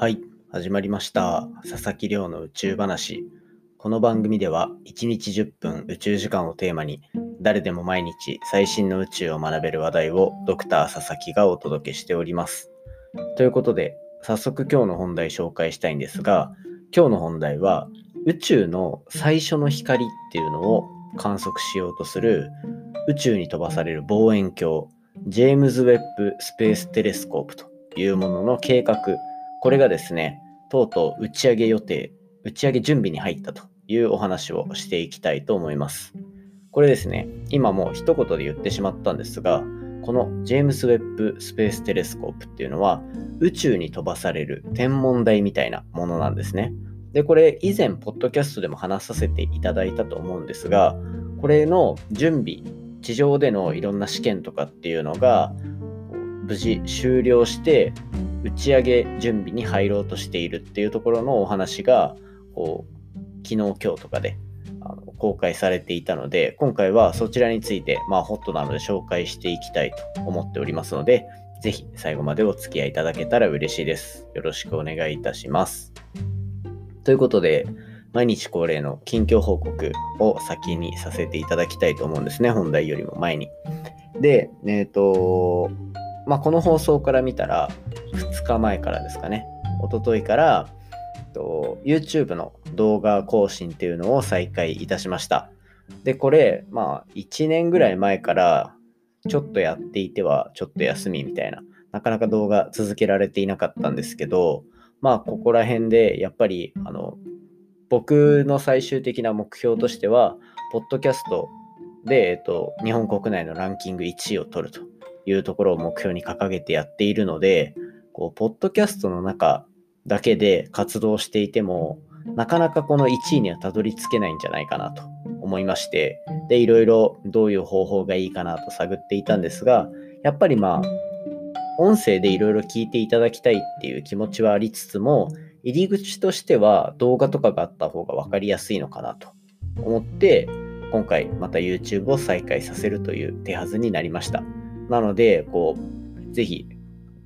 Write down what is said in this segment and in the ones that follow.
はい、始まりました。佐々木亮の宇宙話。この番組では1日10分宇宙時間をテーマに誰でも毎日最新の宇宙を学べる話題をドクター佐々木がお届けしております。ということで早速今日の本題紹介したいんですが今日の本題は宇宙の最初の光っていうのを観測しようとする宇宙に飛ばされる望遠鏡ジェームズ・ウェッブ・スペース・テレスコープというものの計画これがですねとうとう打ち上げ予定打ち上げ準備に入ったというお話をしていきたいと思います。これですね今もう一言で言ってしまったんですがこのジェームス・ウェッブ・スペース・テレスコープっていうのは宇宙に飛ばされる天文台みたいなものなんですね。でこれ以前ポッドキャストでも話させていただいたと思うんですがこれの準備地上でのいろんな試験とかっていうのが無事終了して打ち上げ準備に入ろうとしているっていうところのお話がこう昨日今日とかであの公開されていたので今回はそちらについてまあホットなので紹介していきたいと思っておりますのでぜひ最後までお付き合いいただけたら嬉しいです。よろしくお願いいたします。ということで毎日恒例の近況報告を先にさせていただきたいと思うんですね本題よりも前に。でえっ、とまあこの放送から見たら2日前からですかね、一昨日から YouTube の動画更新っていうのを再開いたしました。で、これ、まあ1年ぐらい前からちょっとやっていてはちょっと休みみたいな、なかなか動画続けられていなかったんですけど、まあここら辺でやっぱりあの僕の最終的な目標としては、ポッドキャストで、えっと、日本国内のランキング1位を取るというところを目標に掲げてやっているので、こう、ポッドキャストの中だけで活動していても、なかなかこの1位にはたどり着けないんじゃないかなと思いまして、で、いろいろどういう方法がいいかなと探っていたんですが、やっぱりまあ、音声でいろいろ聞いていただきたいっていう気持ちはありつつも、入り口としては動画とかがあった方が分かりやすいのかなと思って、今回また YouTube を再開させるという手はずになりました。なので、こう、ぜひ、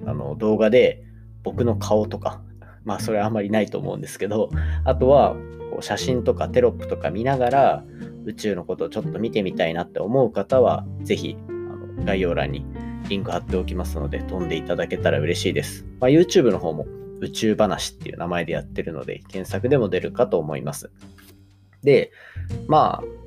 あの、動画で僕の顔とか、まあ、それはあんまりないと思うんですけど、あとは、こう写真とかテロップとか見ながら、宇宙のことをちょっと見てみたいなって思う方は、ぜひ、あの概要欄にリンク貼っておきますので、飛んでいただけたら嬉しいです。まあ、YouTube の方も宇宙話っていう名前でやってるので、検索でも出るかと思います。で、まあ、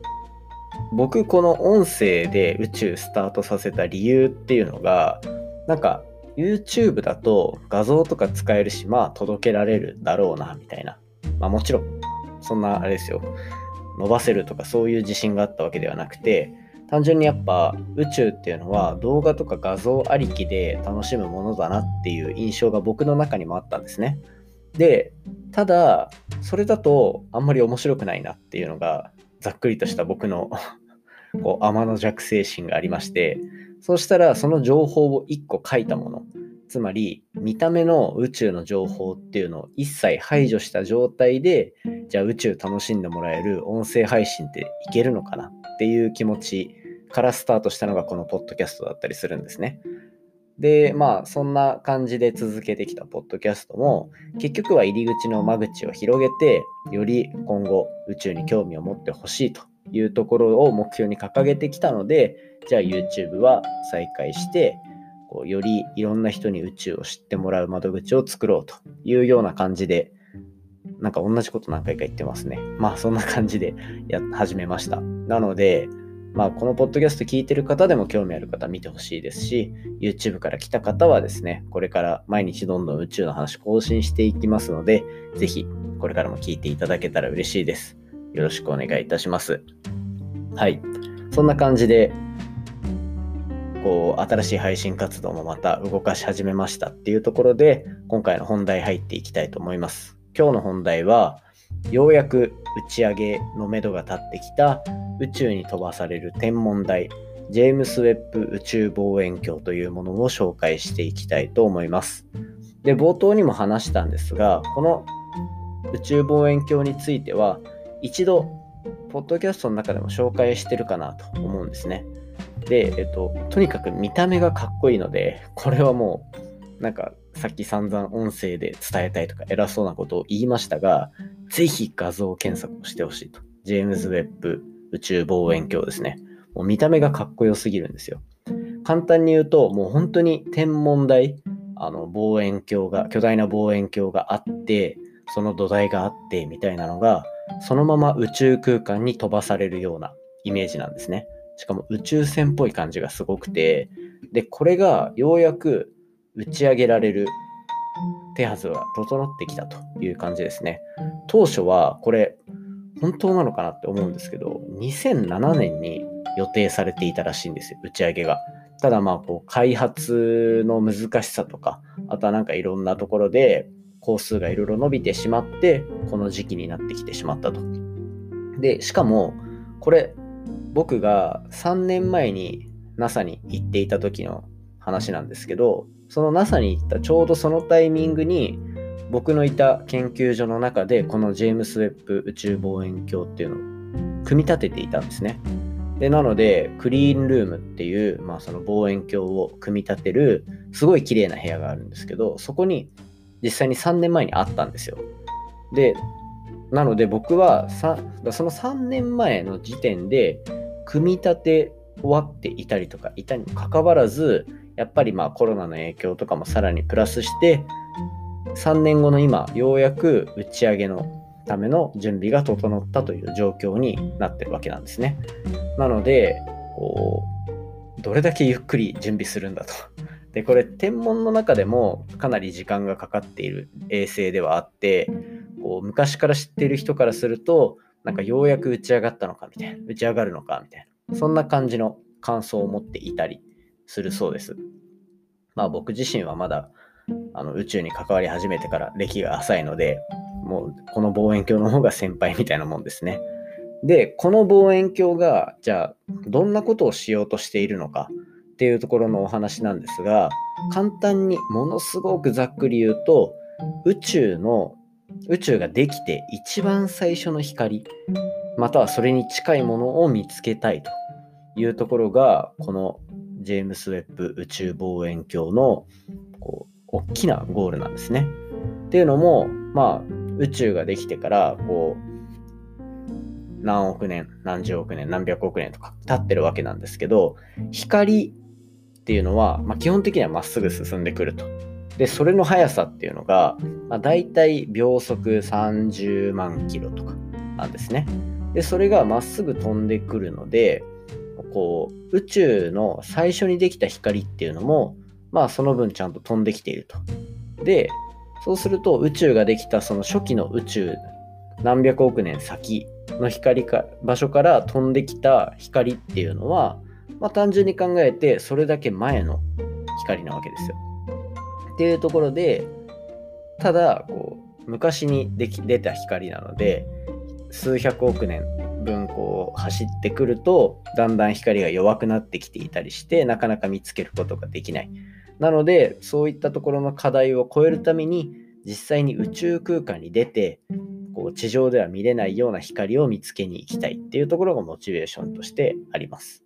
僕この音声で宇宙スタートさせた理由っていうのがなんか YouTube だと画像とか使えるしまあ届けられるだろうなみたいな。まあもちろんそんなあれですよ。伸ばせるとかそういう自信があったわけではなくて単純にやっぱ宇宙っていうのは動画とか画像ありきで楽しむものだなっていう印象が僕の中にもあったんですね。でただそれだとあんまり面白くないなっていうのがざっくりとした僕の こう天の弱精神がありましてそうしたらその情報を1個書いたものつまり見た目の宇宙の情報っていうのを一切排除した状態でじゃあ宇宙楽しんでもらえる音声配信っていけるのかなっていう気持ちからスタートしたのがこのポッドキャストだったりするんですね。でまあそんな感じで続けてきたポッドキャストも結局は入り口の間口を広げてより今後宇宙に興味を持ってほしいというところを目標に掲げてきたのでじゃあ YouTube は再開してこうよりいろんな人に宇宙を知ってもらう窓口を作ろうというような感じでなんか同じこと何回か言ってますね。まあそんな感じでや始めました。なのでまあ、このポッドキャスト聞いてる方でも興味ある方見てほしいですし、YouTube から来た方はですね、これから毎日どんどん宇宙の話更新していきますので、ぜひこれからも聞いていただけたら嬉しいです。よろしくお願いいたします。はい。そんな感じで、こう、新しい配信活動もまた動かし始めましたっていうところで、今回の本題入っていきたいと思います。今日の本題は、ようやく打ち上げのめどが立ってきた宇宙に飛ばされる天文台ジェームス・ウェッブ宇宙望遠鏡というものを紹介していきたいと思います。で冒頭にも話したんですがこの宇宙望遠鏡については一度ポッドキャストの中でも紹介してるかなと思うんですね。で、えっと、とにかく見た目がかっこいいのでこれはもうなんかさっき散々音声で伝えたいとか偉そうなことを言いましたが、ぜひ画像検索をしてほしいと。ジェームズ・ウェッブ宇宙望遠鏡ですね。もう見た目がかっこよすぎるんですよ。簡単に言うと、もう本当に天文台、あの望遠鏡が、巨大な望遠鏡があって、その土台があってみたいなのが、そのまま宇宙空間に飛ばされるようなイメージなんですね。しかも宇宙船っぽい感じがすごくて、で、これがようやく打ち上げられる手はずが整ってきたという感じですね。当初はこれ本当なのかなって思うんですけど、2007年に予定されていたらしいんですよ、打ち上げが。ただまあこう開発の難しさとか、あとはなんかいろんなところで工数がいろいろ伸びてしまって、この時期になってきてしまったと。で、しかもこれ僕が3年前に NASA に行っていた時の話なんですけど、その NASA に行ったちょうどそのタイミングに僕のいた研究所の中でこのジェームス・ウェッブ宇宙望遠鏡っていうのを組み立てていたんですね。でなのでクリーンルームっていう、まあ、その望遠鏡を組み立てるすごい綺麗な部屋があるんですけどそこに実際に3年前にあったんですよ。でなので僕はその3年前の時点で組み立て終わっていたりとかいたにもかかわらずやっぱりまあコロナの影響とかもさらにプラスして3年後の今ようやく打ち上げのための準備が整ったという状況になってるわけなんですね。なのでこうどれだけゆっくり準備するんだと。でこれ天文の中でもかなり時間がかかっている衛星ではあってこう昔から知っている人からするとなんかようやく打ち上がったのかみたいな打ち上がるのかみたいなそんな感じの感想を持っていたりするそうです。まあ僕自身はまだあの宇宙に関わり始めてから歴が浅いので、もうこの望遠鏡の方が先輩みたいなもんですね。で、この望遠鏡が、じゃあ、どんなことをしようとしているのかっていうところのお話なんですが、簡単にものすごくざっくり言うと、宇宙の、宇宙ができて一番最初の光、またはそれに近いものを見つけたいというところが、このジェームス・ウェッブ宇宙望遠鏡のこう大きなゴールなんですね。っていうのも、まあ、宇宙ができてから、こう、何億年、何十億年、何百億年とか経ってるわけなんですけど、光っていうのは、まあ、基本的にはまっすぐ進んでくると。で、それの速さっていうのが、まあ、大体秒速30万キロとかなんですね。で、それがまっすぐ飛んでくるので、こう、宇宙の最初にできた光っていうのも、まあその分ちゃんと飛んできていると。で、そうすると宇宙ができたその初期の宇宙何百億年先の光か場所から飛んできた光っていうのは、まあ、単純に考えてそれだけ前の光なわけですよ。っていうところでただこう昔にでき出た光なので数百億年分こう走ってくるとだんだん光が弱くなってきていたりしてなかなか見つけることができない。なので、そういったところの課題を超えるために、実際に宇宙空間に出て、こう地上では見れないような光を見つけに行きたいっていうところがモチベーションとしてあります。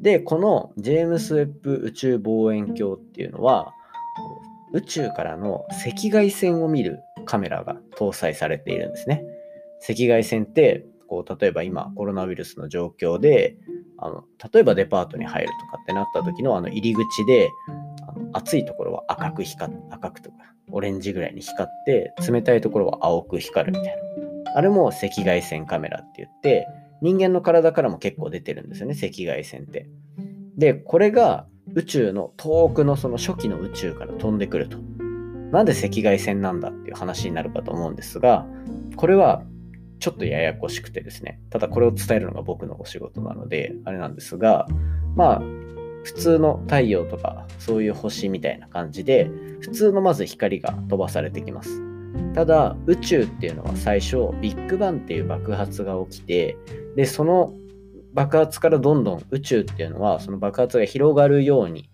で、このジェームス・ウェッブ宇宙望遠鏡っていうのは、宇宙からの赤外線を見るカメラが搭載されているんですね。赤外線ってこう例えば今コロナウイルスの状況であの例えばデパートに入るとかってなった時のあの入り口で暑いところは赤く光赤くとかオレンジぐらいに光って冷たいところは青く光るみたいな。あれも赤外線カメラって言って人間の体からも結構出てるんですよね赤外線って。でこれが宇宙の遠くのその初期の宇宙から飛んでくると。なんで赤外線なんだっていう話になるかと思うんですがこれはちょっとややこしくてですね。ただこれを伝えるのが僕のお仕事なのであれなんですがまあ普通の太陽とかそういう星みたいな感じで普通のまず光が飛ばされてきます。ただ宇宙っていうのは最初ビッグバンっていう爆発が起きてでその爆発からどんどん宇宙っていうのはその爆発が広がるように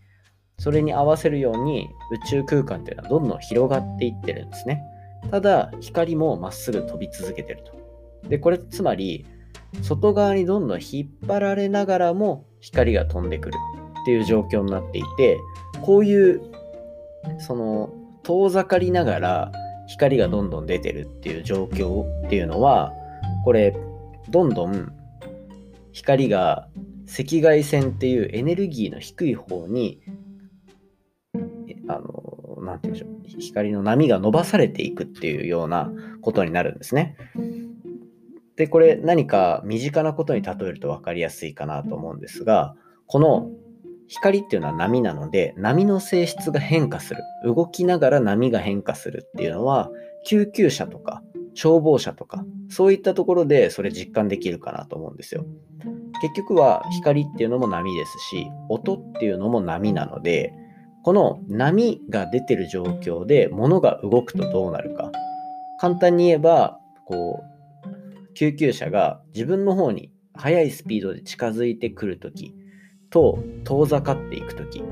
それに合わせるように宇宙空間っていうのはどんどん広がっていってるんですね。ただ光もまっすぐ飛び続けてるとでこれつまり外側にどんどん引っ張られながらも光が飛んでくるっていう状況になっていてこういうその遠ざかりながら光がどんどん出てるっていう状況っていうのはこれどんどん光が赤外線っていうエネルギーの低い方にあのなんて言うんでしょう光の波が伸ばされていくっていうようなことになるんですね。でこれ何か身近なことに例えると分かりやすいかなと思うんですがこの光っていうのは波なので波の性質が変化する。動きながら波が変化するっていうのは救急車とか消防車とかそういったところでそれ実感できるかなと思うんですよ。結局は光っていうのも波ですし音っていうのも波なのでこの波が出てる状況で物が動くとどうなるか。簡単に言えばこう救急車が自分の方に速いスピードで近づいてくるときと遠ざかっていくとき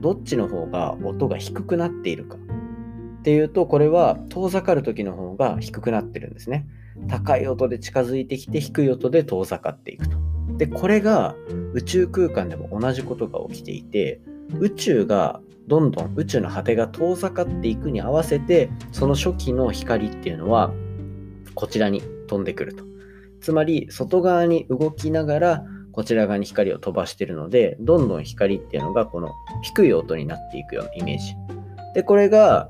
どっちの方が音が低くなっているか。っていうとこれは遠ざかる時の方が低くなってるんですね。高い音で近づいてきて低い音で遠ざかっていくと。でこれが宇宙空間でも同じことが起きていて宇宙がどんどん宇宙の果てが遠ざかっていくに合わせてその初期の光っていうのはこちらに飛んでくると。つまり外側に動きながらこちら側に光を飛ばしてるのでどんどん光っていうのがこの低い音になっていくようなイメージ。でこれが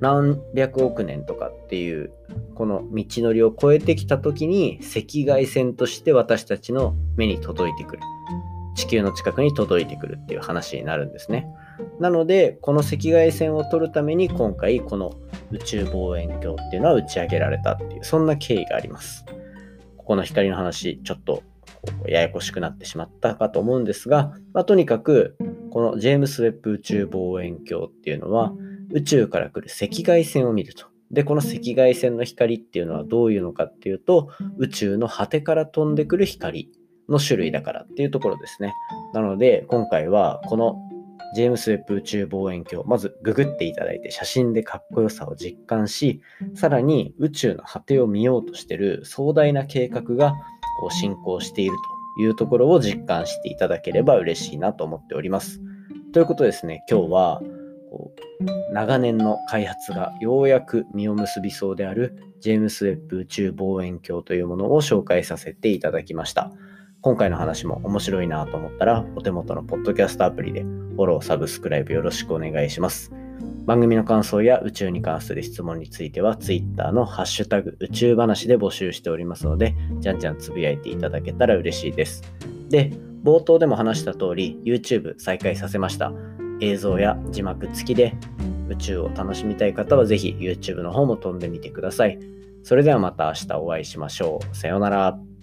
何百億年とかっていうこの道のりを越えてきた時に赤外線として私たちの目に届いてくる。地球の近くに届いてくるっていう話になるんですね。なのでこの赤外線を取るために今回この宇宙望遠鏡っていうのは打ち上げられたっていうそんな経緯がありますここの光の話ちょっとややこしくなってしまったかと思うんですが、まあ、とにかくこのジェームス・ウェッブ宇宙望遠鏡っていうのは宇宙から来る赤外線を見ると。で、この赤外線の光っていうのはどういうのかっていうと、宇宙の果てから飛んでくる光の種類だからっていうところですね。なので、今回はこのジェームス・ウェッブ宇宙望遠鏡、まずググっていただいて写真でかっこよさを実感し、さらに宇宙の果てを見ようとしてる壮大な計画がこう進行しているというところを実感していただければ嬉しいなと思っております。ということですね、今日はこう長年の開発がようやく実を結びそうであるジェームス・ウェッブ宇宙望遠鏡というものを紹介させていただきました。今回の話も面白いなと思ったら、お手元のポッドキャストアプリでフォロー、サブスクライブよろしくお願いします。番組の感想や宇宙に関する質問については Twitter のハッシュタグ宇宙話で募集しておりますので、じゃんじゃんつぶやいていただけたら嬉しいです。で、冒頭でも話した通り YouTube 再開させました。映像や字幕付きで宇宙を楽しみたい方はぜひ YouTube の方も飛んでみてください。それではまた明日お会いしましょう。さようなら。